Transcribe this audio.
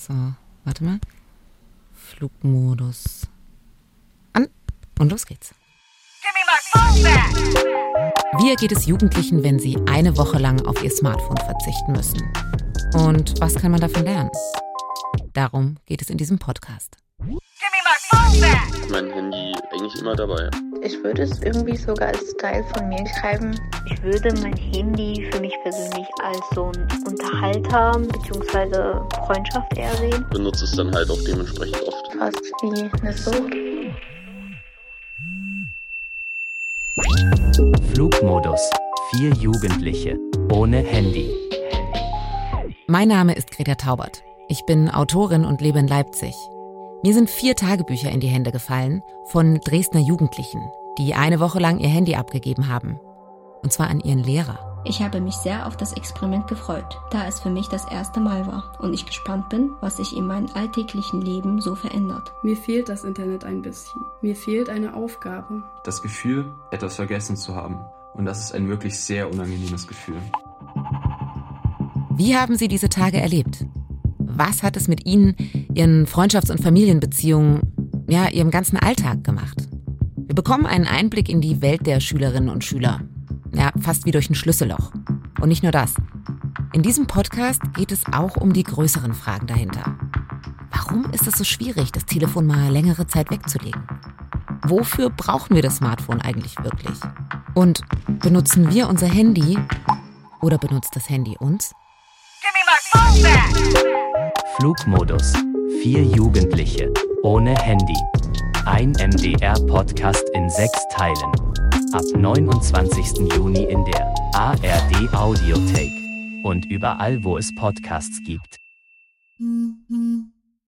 So, warte mal. Flugmodus. An. Und los geht's. Wie geht es Jugendlichen, wenn sie eine Woche lang auf ihr Smartphone verzichten müssen? Und was kann man davon lernen? Darum geht es in diesem Podcast. Mein Handy eigentlich immer dabei. Ich würde es irgendwie sogar als Teil von mir schreiben. Ich würde mein Handy für mich persönlich als so ein Unterhalter bzw. Freundschaft eher sehen. Benutze es dann halt auch dementsprechend oft. Fast wie eine Sucht. Flugmodus. Vier Jugendliche. Ohne Handy. Mein Name ist Greta Taubert. Ich bin Autorin und lebe in Leipzig. Mir sind vier Tagebücher in die Hände gefallen von Dresdner Jugendlichen, die eine Woche lang ihr Handy abgegeben haben. Und zwar an ihren Lehrer. Ich habe mich sehr auf das Experiment gefreut, da es für mich das erste Mal war und ich gespannt bin, was sich in meinem alltäglichen Leben so verändert. Mir fehlt das Internet ein bisschen. Mir fehlt eine Aufgabe. Das Gefühl, etwas vergessen zu haben. Und das ist ein wirklich sehr unangenehmes Gefühl. Wie haben Sie diese Tage erlebt? Was hat es mit Ihnen, Ihren Freundschafts- und Familienbeziehungen, ja, Ihrem ganzen Alltag gemacht? Wir bekommen einen Einblick in die Welt der Schülerinnen und Schüler. Ja, fast wie durch ein Schlüsselloch. Und nicht nur das. In diesem Podcast geht es auch um die größeren Fragen dahinter. Warum ist es so schwierig, das Telefon mal längere Zeit wegzulegen? Wofür brauchen wir das Smartphone eigentlich wirklich? Und benutzen wir unser Handy oder benutzt das Handy uns? Flugmodus. Vier Jugendliche. Ohne Handy. Ein MDR-Podcast in sechs Teilen. Ab 29. Juni in der ARD Audiothek. Und überall, wo es Podcasts gibt.